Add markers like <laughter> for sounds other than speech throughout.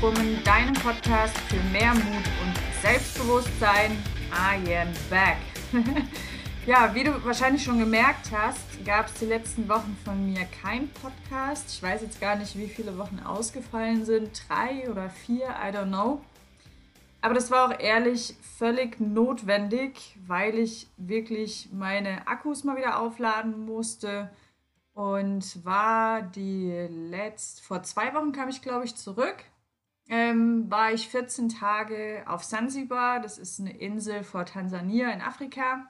Woman, deinem Podcast für mehr Mut und Selbstbewusstsein. I am back. <laughs> ja, wie du wahrscheinlich schon gemerkt hast, gab es die letzten Wochen von mir keinen Podcast. Ich weiß jetzt gar nicht, wie viele Wochen ausgefallen sind. Drei oder vier, I don't know. Aber das war auch ehrlich völlig notwendig, weil ich wirklich meine Akkus mal wieder aufladen musste und war die letzt vor zwei Wochen kam ich glaube ich zurück. Ähm, war ich 14 Tage auf Sansibar, das ist eine Insel vor Tansania in Afrika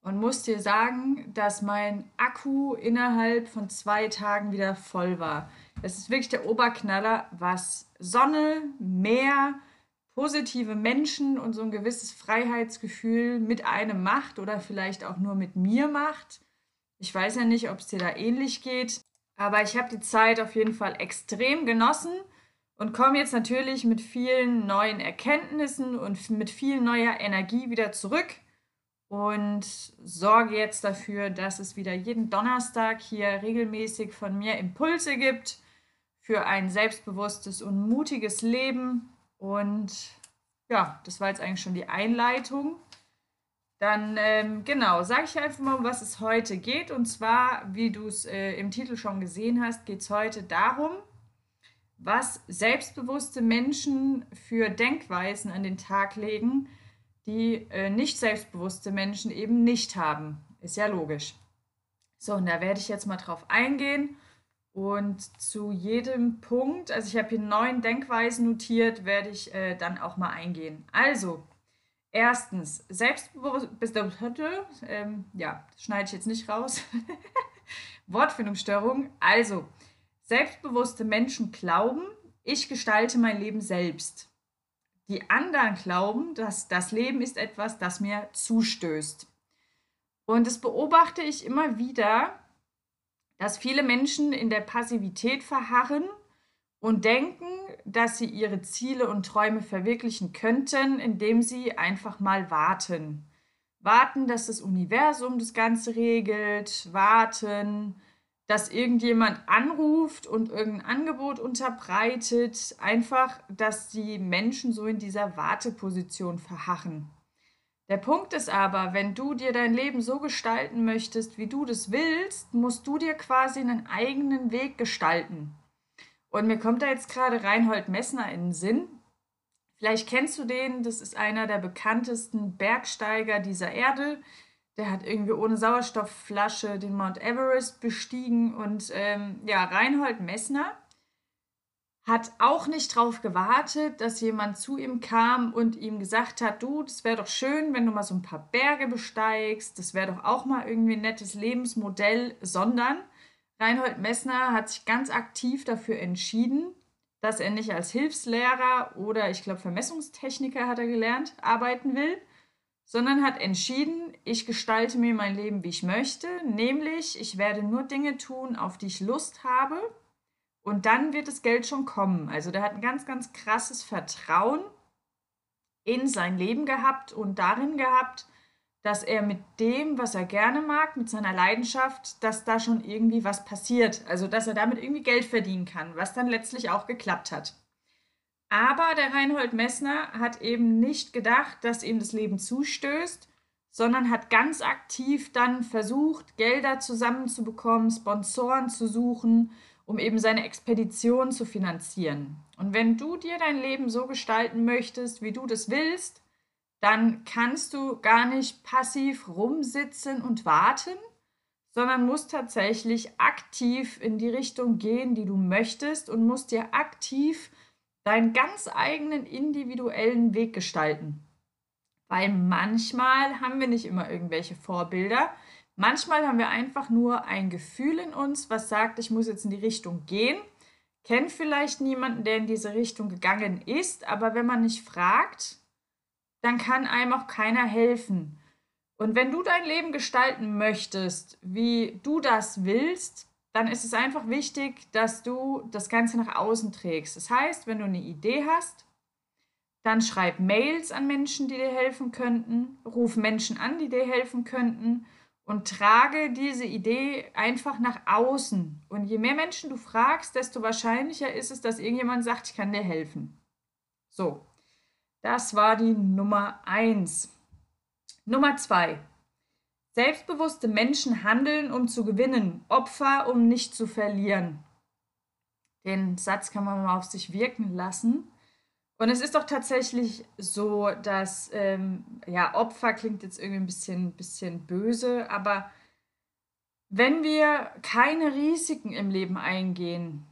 und muss dir sagen, dass mein Akku innerhalb von zwei Tagen wieder voll war. Es ist wirklich der Oberknaller, was Sonne, Meer, positive Menschen und so ein gewisses Freiheitsgefühl mit einem macht oder vielleicht auch nur mit mir macht. Ich weiß ja nicht, ob es dir da ähnlich geht, aber ich habe die Zeit auf jeden Fall extrem genossen und komme jetzt natürlich mit vielen neuen Erkenntnissen und mit viel neuer Energie wieder zurück und sorge jetzt dafür, dass es wieder jeden Donnerstag hier regelmäßig von mir Impulse gibt für ein selbstbewusstes und mutiges Leben. Und ja, das war jetzt eigentlich schon die Einleitung. Dann, ähm, genau, sage ich einfach mal, um was es heute geht. Und zwar, wie du es äh, im Titel schon gesehen hast, geht es heute darum, was selbstbewusste Menschen für Denkweisen an den Tag legen, die äh, nicht selbstbewusste Menschen eben nicht haben. Ist ja logisch. So, und da werde ich jetzt mal drauf eingehen. Und zu jedem Punkt, also ich habe hier neun Denkweisen notiert, werde ich äh, dann auch mal eingehen. Also, Erstens, Selbstbewusstsein, ähm, ja, schneide ich jetzt nicht raus. <laughs> Wortfindungsstörung. Also, selbstbewusste Menschen glauben, ich gestalte mein Leben selbst. Die anderen glauben, dass das Leben ist etwas, das mir zustößt. Und das beobachte ich immer wieder, dass viele Menschen in der Passivität verharren und denken, dass sie ihre Ziele und Träume verwirklichen könnten, indem sie einfach mal warten. Warten, dass das Universum das Ganze regelt, warten, dass irgendjemand anruft und irgendein Angebot unterbreitet, einfach, dass die Menschen so in dieser Warteposition verharren. Der Punkt ist aber, wenn du dir dein Leben so gestalten möchtest, wie du das willst, musst du dir quasi einen eigenen Weg gestalten. Und mir kommt da jetzt gerade Reinhold Messner in den Sinn. Vielleicht kennst du den, das ist einer der bekanntesten Bergsteiger dieser Erde. Der hat irgendwie ohne Sauerstoffflasche den Mount Everest bestiegen. Und ähm, ja, Reinhold Messner hat auch nicht darauf gewartet, dass jemand zu ihm kam und ihm gesagt hat, du, das wäre doch schön, wenn du mal so ein paar Berge besteigst, das wäre doch auch mal irgendwie ein nettes Lebensmodell, sondern Reinhold Messner hat sich ganz aktiv dafür entschieden, dass er nicht als Hilfslehrer oder ich glaube Vermessungstechniker hat er gelernt, arbeiten will, sondern hat entschieden, ich gestalte mir mein Leben, wie ich möchte, nämlich ich werde nur Dinge tun, auf die ich Lust habe und dann wird das Geld schon kommen. Also der hat ein ganz, ganz krasses Vertrauen in sein Leben gehabt und darin gehabt, dass er mit dem, was er gerne mag, mit seiner Leidenschaft, dass da schon irgendwie was passiert. Also, dass er damit irgendwie Geld verdienen kann, was dann letztlich auch geklappt hat. Aber der Reinhold Messner hat eben nicht gedacht, dass ihm das Leben zustößt, sondern hat ganz aktiv dann versucht, Gelder zusammenzubekommen, Sponsoren zu suchen, um eben seine Expedition zu finanzieren. Und wenn du dir dein Leben so gestalten möchtest, wie du das willst, dann kannst du gar nicht passiv rumsitzen und warten, sondern musst tatsächlich aktiv in die Richtung gehen, die du möchtest und musst dir aktiv deinen ganz eigenen individuellen Weg gestalten. Weil manchmal haben wir nicht immer irgendwelche Vorbilder. Manchmal haben wir einfach nur ein Gefühl in uns, was sagt, ich muss jetzt in die Richtung gehen. Kennt vielleicht niemanden, der in diese Richtung gegangen ist, aber wenn man nicht fragt, dann kann einem auch keiner helfen. Und wenn du dein Leben gestalten möchtest, wie du das willst, dann ist es einfach wichtig, dass du das Ganze nach außen trägst. Das heißt, wenn du eine Idee hast, dann schreib Mails an Menschen, die dir helfen könnten, ruf Menschen an, die dir helfen könnten und trage diese Idee einfach nach außen. Und je mehr Menschen du fragst, desto wahrscheinlicher ist es, dass irgendjemand sagt, ich kann dir helfen. So, das war die Nummer eins. Nummer zwei. Selbstbewusste Menschen handeln, um zu gewinnen, Opfer, um nicht zu verlieren. Den Satz kann man mal auf sich wirken lassen. Und es ist doch tatsächlich so, dass, ähm, ja, Opfer klingt jetzt irgendwie ein bisschen, bisschen böse, aber wenn wir keine Risiken im Leben eingehen,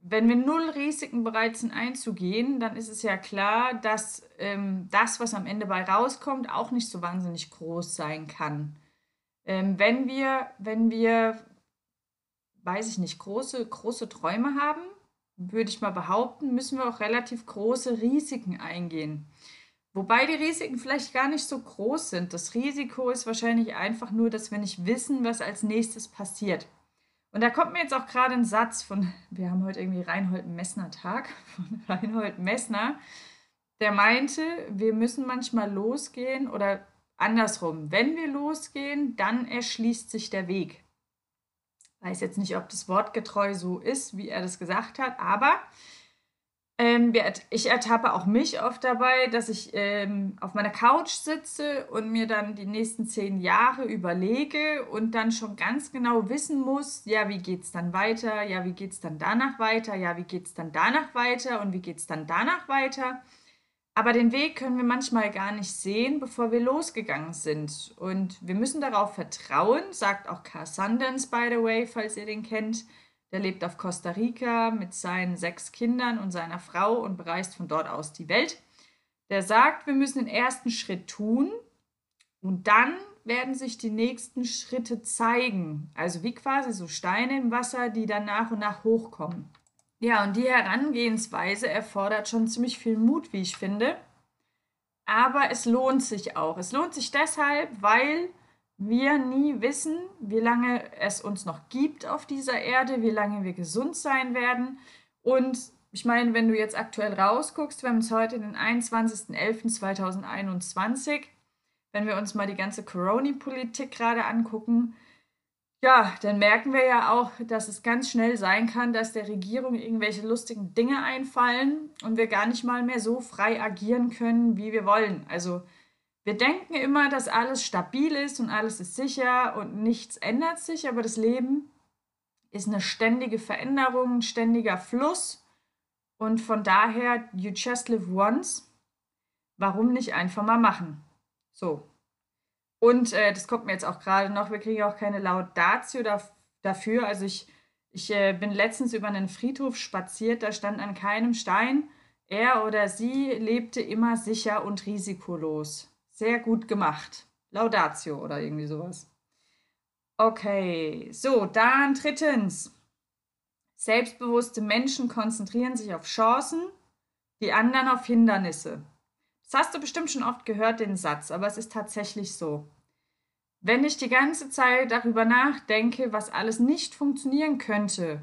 wenn wir null Risiken bereit sind einzugehen, dann ist es ja klar, dass ähm, das, was am Ende bei rauskommt, auch nicht so wahnsinnig groß sein kann. Ähm, wenn wir, wenn wir, weiß ich nicht, große, große Träume haben, würde ich mal behaupten, müssen wir auch relativ große Risiken eingehen. Wobei die Risiken vielleicht gar nicht so groß sind. Das Risiko ist wahrscheinlich einfach nur, dass wir nicht wissen, was als nächstes passiert. Und da kommt mir jetzt auch gerade ein Satz von, wir haben heute irgendwie Reinhold Messner Tag, <laughs> von Reinhold Messner, der meinte, wir müssen manchmal losgehen oder andersrum, wenn wir losgehen, dann erschließt sich der Weg weiß jetzt nicht, ob das wortgetreu so ist, wie er das gesagt hat, aber ähm, ich ertappe auch mich oft dabei, dass ich ähm, auf meiner Couch sitze und mir dann die nächsten zehn Jahre überlege und dann schon ganz genau wissen muss, ja, wie geht es dann weiter, ja, wie geht es dann danach weiter, ja, wie geht es dann danach weiter und wie geht es dann danach weiter. Aber den Weg können wir manchmal gar nicht sehen, bevor wir losgegangen sind. Und wir müssen darauf vertrauen, sagt auch Carl Sundance, by the way, falls ihr den kennt. Der lebt auf Costa Rica mit seinen sechs Kindern und seiner Frau und bereist von dort aus die Welt. Der sagt, wir müssen den ersten Schritt tun und dann werden sich die nächsten Schritte zeigen. Also wie quasi so Steine im Wasser, die dann nach und nach hochkommen. Ja, und die Herangehensweise erfordert schon ziemlich viel Mut, wie ich finde. Aber es lohnt sich auch. Es lohnt sich deshalb, weil wir nie wissen, wie lange es uns noch gibt auf dieser Erde, wie lange wir gesund sein werden. Und ich meine, wenn du jetzt aktuell rausguckst, wir haben es heute den 21.11.2021, wenn wir uns mal die ganze Corona-Politik gerade angucken, ja, dann merken wir ja auch, dass es ganz schnell sein kann, dass der Regierung irgendwelche lustigen Dinge einfallen und wir gar nicht mal mehr so frei agieren können, wie wir wollen. Also wir denken immer, dass alles stabil ist und alles ist sicher und nichts ändert sich, aber das Leben ist eine ständige Veränderung, ein ständiger Fluss und von daher, you just live once. Warum nicht einfach mal machen? So, und äh, das kommt mir jetzt auch gerade noch, wir kriegen auch keine Laudatio da, dafür. Also ich, ich äh, bin letztens über einen Friedhof spaziert, da stand an keinem Stein, er oder sie lebte immer sicher und risikolos. Sehr gut gemacht. Laudatio oder irgendwie sowas. Okay, so, dann drittens. Selbstbewusste Menschen konzentrieren sich auf Chancen, die anderen auf Hindernisse. Das hast du bestimmt schon oft gehört, den Satz, aber es ist tatsächlich so. Wenn ich die ganze Zeit darüber nachdenke, was alles nicht funktionieren könnte,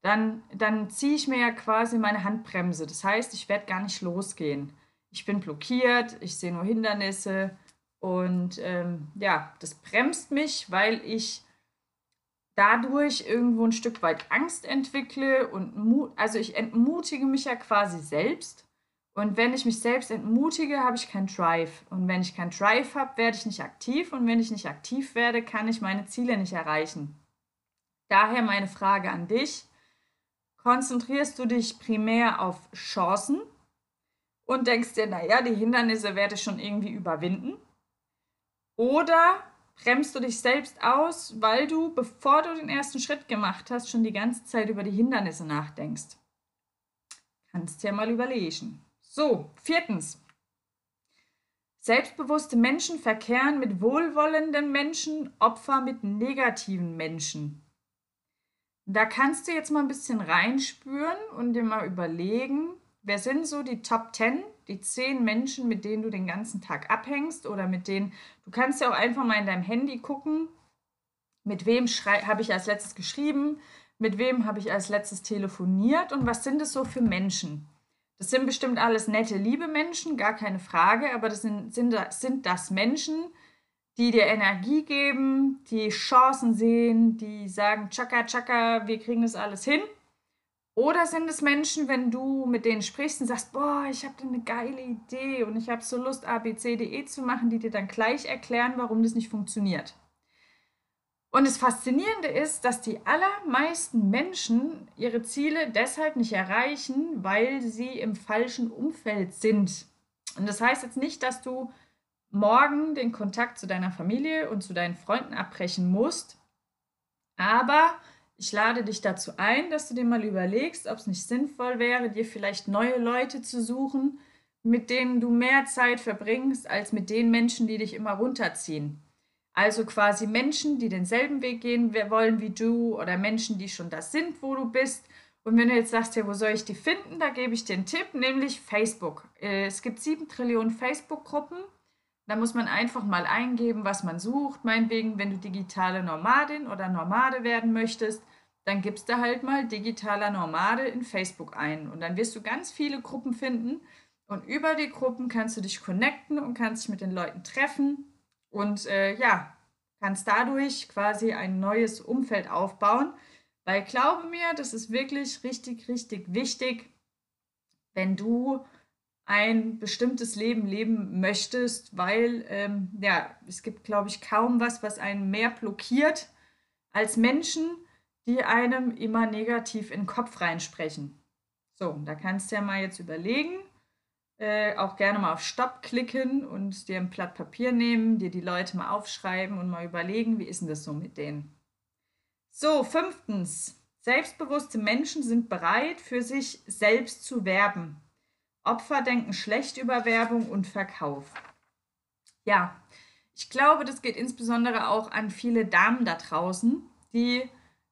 dann, dann ziehe ich mir ja quasi meine Handbremse. Das heißt, ich werde gar nicht losgehen. Ich bin blockiert, ich sehe nur Hindernisse und ähm, ja, das bremst mich, weil ich dadurch irgendwo ein Stück weit Angst entwickle und Mut, also ich entmutige mich ja quasi selbst und wenn ich mich selbst entmutige, habe ich keinen Drive. Und wenn ich keinen Drive habe, werde ich nicht aktiv. Und wenn ich nicht aktiv werde, kann ich meine Ziele nicht erreichen. Daher meine Frage an dich. Konzentrierst du dich primär auf Chancen und denkst dir, naja, die Hindernisse werde ich schon irgendwie überwinden? Oder bremst du dich selbst aus, weil du, bevor du den ersten Schritt gemacht hast, schon die ganze Zeit über die Hindernisse nachdenkst? Kannst dir mal überlegen. So, viertens. Selbstbewusste Menschen verkehren mit wohlwollenden Menschen, Opfer mit negativen Menschen. Da kannst du jetzt mal ein bisschen reinspüren und dir mal überlegen, wer sind so die Top 10, die 10 Menschen, mit denen du den ganzen Tag abhängst oder mit denen, du kannst ja auch einfach mal in deinem Handy gucken, mit wem habe ich als letztes geschrieben, mit wem habe ich als letztes telefoniert und was sind es so für Menschen? Das sind bestimmt alles nette, liebe Menschen, gar keine Frage, aber das sind, sind, sind das Menschen, die dir Energie geben, die Chancen sehen, die sagen, tschakka, tschakka, wir kriegen das alles hin? Oder sind es Menschen, wenn du mit denen sprichst und sagst, boah, ich habe eine geile Idee und ich habe so Lust, A, B, C, D, E zu machen, die dir dann gleich erklären, warum das nicht funktioniert? Und das Faszinierende ist, dass die allermeisten Menschen ihre Ziele deshalb nicht erreichen, weil sie im falschen Umfeld sind. Und das heißt jetzt nicht, dass du morgen den Kontakt zu deiner Familie und zu deinen Freunden abbrechen musst, aber ich lade dich dazu ein, dass du dir mal überlegst, ob es nicht sinnvoll wäre, dir vielleicht neue Leute zu suchen, mit denen du mehr Zeit verbringst, als mit den Menschen, die dich immer runterziehen. Also quasi Menschen, die denselben Weg gehen wollen wie du oder Menschen, die schon das sind, wo du bist. Und wenn du jetzt sagst, ja, wo soll ich die finden, da gebe ich dir einen Tipp, nämlich Facebook. Äh, es gibt sieben Trillionen Facebook-Gruppen. Da muss man einfach mal eingeben, was man sucht. Meinetwegen, wenn du digitale Nomadin oder Nomade werden möchtest, dann gibst du halt mal digitaler Nomade in Facebook ein. Und dann wirst du ganz viele Gruppen finden. Und über die Gruppen kannst du dich connecten und kannst dich mit den Leuten treffen und äh, ja, kannst dadurch quasi ein neues Umfeld aufbauen. Weil glaube mir, das ist wirklich richtig, richtig wichtig, wenn du ein bestimmtes Leben leben möchtest, weil ähm, ja, es gibt, glaube ich, kaum was, was einen mehr blockiert als Menschen, die einem immer negativ in den Kopf reinsprechen. So, da kannst du ja mal jetzt überlegen, äh, auch gerne mal auf Stopp klicken und dir ein Blatt Papier nehmen, dir die Leute mal aufschreiben und mal überlegen, wie ist denn das so mit denen. So, fünftens. Selbstbewusste Menschen sind bereit, für sich selbst zu werben. Opfer denken schlecht über Werbung und Verkauf. Ja, ich glaube, das geht insbesondere auch an viele Damen da draußen, die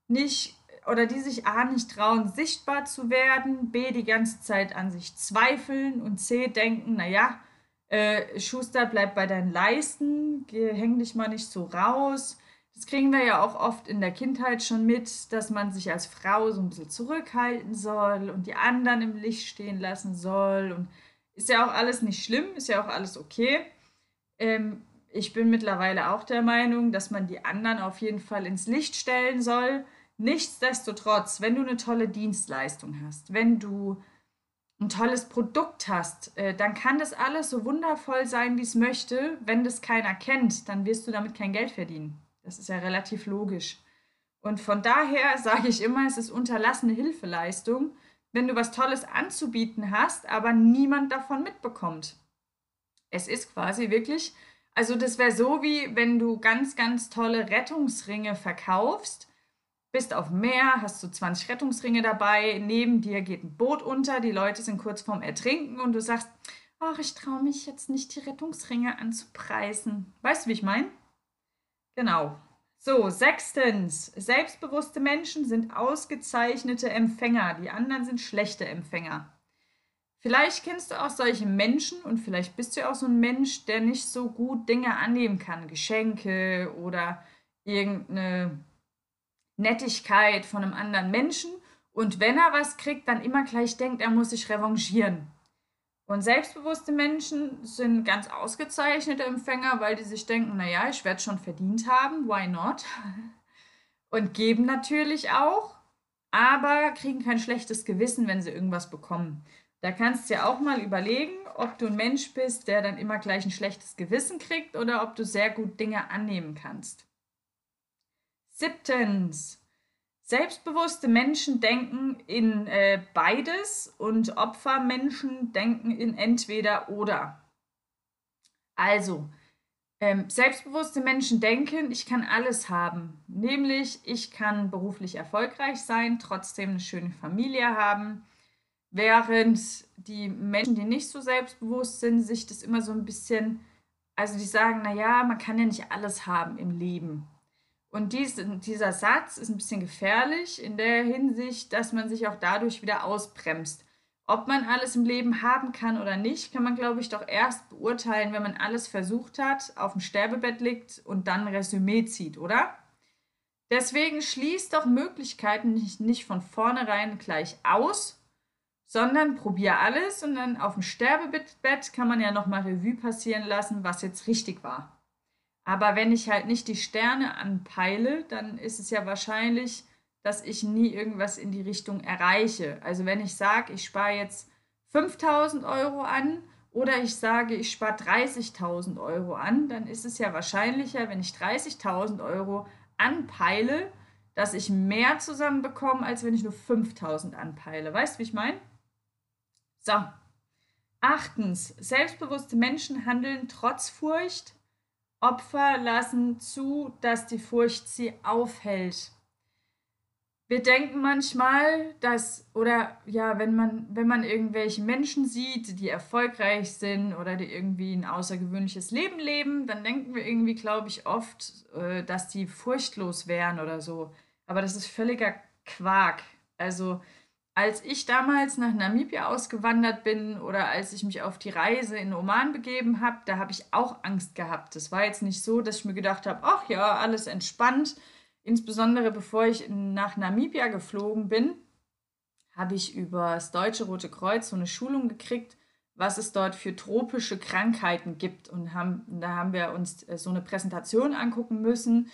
nicht oder die sich A nicht trauen, sichtbar zu werden, B die ganze Zeit an sich zweifeln und C denken, naja, äh, Schuster, bleib bei deinen Leisten, häng dich mal nicht so raus. Das kriegen wir ja auch oft in der Kindheit schon mit, dass man sich als Frau so ein bisschen zurückhalten soll und die anderen im Licht stehen lassen soll. Und ist ja auch alles nicht schlimm, ist ja auch alles okay. Ähm, ich bin mittlerweile auch der Meinung, dass man die anderen auf jeden Fall ins Licht stellen soll Nichtsdestotrotz, wenn du eine tolle Dienstleistung hast, wenn du ein tolles Produkt hast, äh, dann kann das alles so wundervoll sein, wie es möchte. Wenn das keiner kennt, dann wirst du damit kein Geld verdienen. Das ist ja relativ logisch. Und von daher sage ich immer, es ist unterlassene Hilfeleistung, wenn du was Tolles anzubieten hast, aber niemand davon mitbekommt. Es ist quasi wirklich, also das wäre so wie wenn du ganz, ganz tolle Rettungsringe verkaufst bist auf dem Meer, hast du 20 Rettungsringe dabei, neben dir geht ein Boot unter, die Leute sind kurz vorm Ertrinken und du sagst, ach, ich traue mich jetzt nicht, die Rettungsringe anzupreisen. Weißt du, wie ich meine? Genau. So, sechstens, selbstbewusste Menschen sind ausgezeichnete Empfänger, die anderen sind schlechte Empfänger. Vielleicht kennst du auch solche Menschen und vielleicht bist du auch so ein Mensch, der nicht so gut Dinge annehmen kann, Geschenke oder irgendeine Nettigkeit von einem anderen Menschen und wenn er was kriegt, dann immer gleich denkt, er muss sich revanchieren. Und selbstbewusste Menschen sind ganz ausgezeichnete Empfänger, weil die sich denken, naja, ich werde schon verdient haben, why not? <laughs> Und geben natürlich auch, aber kriegen kein schlechtes Gewissen, wenn sie irgendwas bekommen. Da kannst du ja auch mal überlegen, ob du ein Mensch bist, der dann immer gleich ein schlechtes Gewissen kriegt oder ob du sehr gut Dinge annehmen kannst. Siebtens. Selbstbewusste Menschen denken in äh, beides und Opfermenschen denken in entweder oder. Also, ähm, selbstbewusste Menschen denken, ich kann alles haben. Nämlich, ich kann beruflich erfolgreich sein, trotzdem eine schöne Familie haben. Während die Menschen, die nicht so selbstbewusst sind, sich das immer so ein bisschen, also die sagen, naja, man kann ja nicht alles haben im Leben. Und dies, dieser Satz ist ein bisschen gefährlich in der Hinsicht, dass man sich auch dadurch wieder ausbremst. Ob man alles im Leben haben kann oder nicht, kann man, glaube ich, doch erst beurteilen, wenn man alles versucht hat, auf dem Sterbebett liegt und dann ein Resümee zieht, oder? Deswegen schließt doch Möglichkeiten nicht, nicht von vornherein gleich aus, sondern probier alles und dann auf dem Sterbebett kann man ja nochmal Revue passieren lassen, was jetzt richtig war. Aber wenn ich halt nicht die Sterne anpeile, dann ist es ja wahrscheinlich, dass ich nie irgendwas in die Richtung erreiche. Also wenn ich sage, ich spare jetzt 5000 Euro an oder ich sage, ich spare 30.000 Euro an, dann ist es ja wahrscheinlicher, wenn ich 30.000 Euro anpeile, dass ich mehr zusammenbekomme, als wenn ich nur 5000 anpeile. Weißt du, wie ich meine? So. Achtens, selbstbewusste Menschen handeln trotz Furcht. Opfer lassen zu, dass die Furcht sie aufhält wir denken manchmal, dass, oder ja, wenn man, wenn man irgendwelche Menschen sieht, die erfolgreich sind oder die irgendwie ein außergewöhnliches Leben leben, dann denken wir irgendwie, glaube ich, oft, äh, dass die furchtlos wären oder so. Aber das ist völliger Quark. Also, als ich damals nach Namibia ausgewandert bin oder als ich mich auf die Reise in Oman begeben habe, da habe ich auch Angst gehabt. Das war jetzt nicht so, dass ich mir gedacht habe, ach ja, alles entspannt Insbesondere bevor ich nach Namibia geflogen bin, habe ich über das Deutsche Rote Kreuz so eine Schulung gekriegt, was es dort für tropische Krankheiten gibt. Und haben, da haben wir uns äh, so eine Präsentation angucken müssen,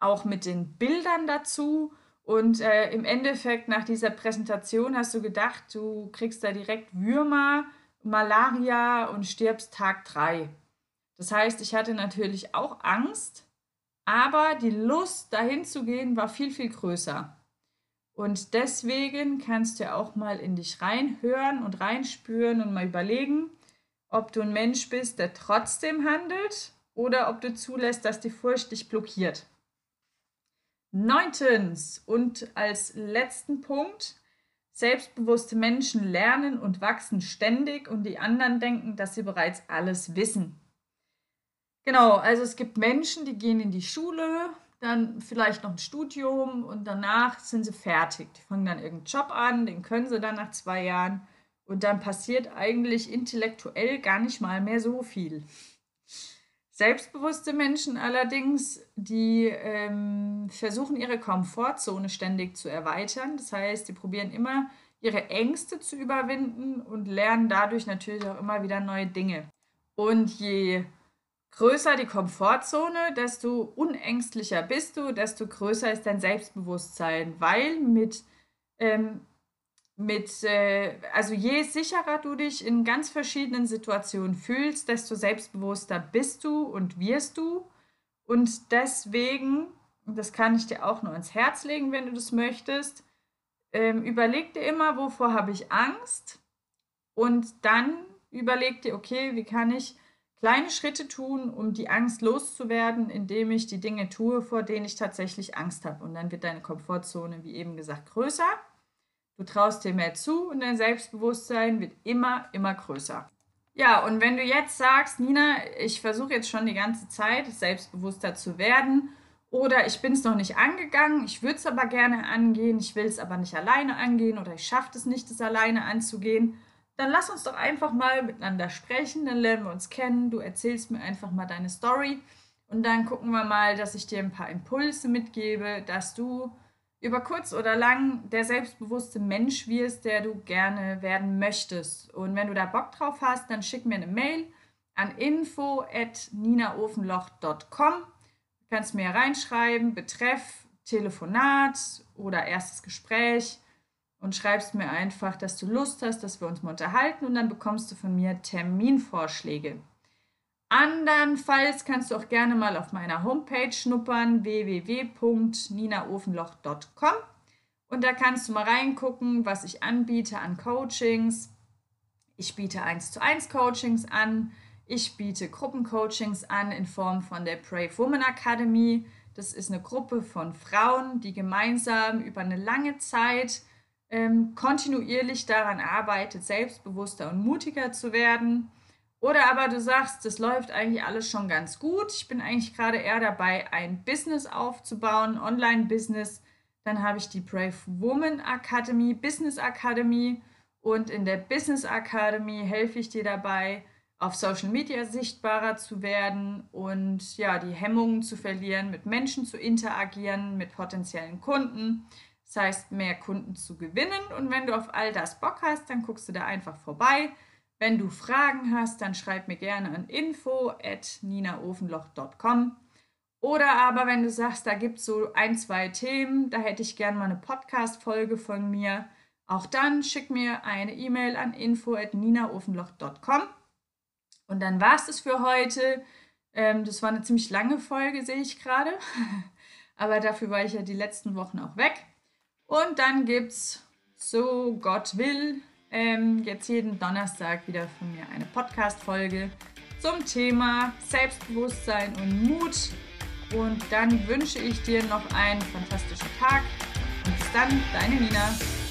auch mit den Bildern dazu. Und äh, im Endeffekt nach dieser Präsentation hast du gedacht, du kriegst da direkt Würmer, Malaria und stirbst Tag 3. Das heißt, ich hatte natürlich auch Angst, aber die Lust, dahin zu gehen, war viel, viel größer. Und deswegen kannst du auch mal in dich reinhören und reinspüren und mal überlegen, ob du ein Mensch bist, der trotzdem handelt oder ob du zulässt, dass die Furcht dich blockiert. Neuntens und als letzten Punkt, selbstbewusste Menschen lernen und wachsen ständig und die anderen denken, dass sie bereits alles wissen. Genau, also es gibt Menschen, die gehen in die Schule, dann vielleicht noch ein Studium und danach sind sie fertig. Die fangen dann irgendeinen Job an, den können sie dann nach zwei Jahren und dann passiert eigentlich intellektuell gar nicht mal mehr so viel. Selbstbewusste Menschen allerdings, die ähm, versuchen ihre Komfortzone ständig zu erweitern. Das heißt, die probieren immer ihre Ängste zu überwinden und lernen dadurch natürlich auch immer wieder neue Dinge. Und je größer die Komfortzone, desto unängstlicher bist du, desto größer ist dein Selbstbewusstsein, weil mit, ähm, mit äh, also je sicherer du dich in ganz verschiedenen Situationen fühlst, desto selbstbewusster bist du und wirst du. Und deswegen, das kann ich dir auch nur ans Herz legen, wenn du das möchtest, ähm, überleg dir immer, wovor habe ich Angst und dann überleg dir, okay, wie kann ich kleine Schritte tun, um die Angst loszuwerden, indem ich die Dinge tue, vor denen ich tatsächlich Angst habe. Und dann wird deine Komfortzone, wie eben gesagt, größer. Du traust dir mehr zu und dein Selbstbewusstsein wird immer, immer größer. Ja, und wenn du jetzt sagst, Nina, ich versuche jetzt schon die ganze Zeit selbstbewusster zu werden oder ich bin es noch nicht angegangen, ich würde es aber gerne angehen, ich will es aber nicht alleine angehen oder ich schaffe es nicht, es alleine anzugehen, dann lass uns doch einfach mal miteinander sprechen, dann lernen wir uns kennen, du erzählst mir einfach mal deine Story und dann gucken wir mal, dass ich dir ein paar Impulse mitgebe, dass du über kurz oder lang der selbstbewusste Mensch wirst, der du gerne werden möchtest. Und wenn du da Bock drauf hast, dann schick mir eine Mail an info@ninaofenloch.com. Du kannst mir reinschreiben, betreff Telefonat oder erstes Gespräch und schreibst mir einfach, dass du Lust hast, dass wir uns mal unterhalten und dann bekommst du von mir Terminvorschläge. Andernfalls kannst du auch gerne mal auf meiner Homepage schnuppern www.ninaofenloch.com und da kannst du mal reingucken, was ich anbiete an Coachings. Ich biete 1 zu 1 Coachings an. Ich biete Gruppencoachings an in Form von der Brave Woman Academy. Das ist eine Gruppe von Frauen, die gemeinsam über eine lange Zeit ähm, kontinuierlich daran arbeitet, selbstbewusster und mutiger zu werden. Oder aber du sagst, das läuft eigentlich alles schon ganz gut. Ich bin eigentlich gerade eher dabei, ein Business aufzubauen, Online-Business. Dann habe ich die Brave Woman Academy, Business Academy. Und in der Business Academy helfe ich dir dabei, auf Social Media sichtbarer zu werden und ja, die Hemmungen zu verlieren, mit Menschen zu interagieren, mit potenziellen Kunden. Das heißt, mehr Kunden zu gewinnen. Und wenn du auf all das Bock hast, dann guckst du da einfach vorbei. Wenn du Fragen hast, dann schreib mir gerne an info at ninaofenloch.com. Oder aber wenn du sagst, da gibt es so ein, zwei Themen, da hätte ich gerne mal eine Podcast-Folge von mir, auch dann schick mir eine E-Mail an info at ninaofenloch.com. Und dann war es das für heute. Ähm, das war eine ziemlich lange Folge, sehe ich gerade. <laughs> Aber dafür war ich ja die letzten Wochen auch weg. Und dann gibt es, so Gott will, ähm, jetzt jeden Donnerstag wieder von mir eine Podcast-Folge zum Thema Selbstbewusstsein und Mut. Und dann wünsche ich dir noch einen fantastischen Tag. Und bis dann, deine Nina.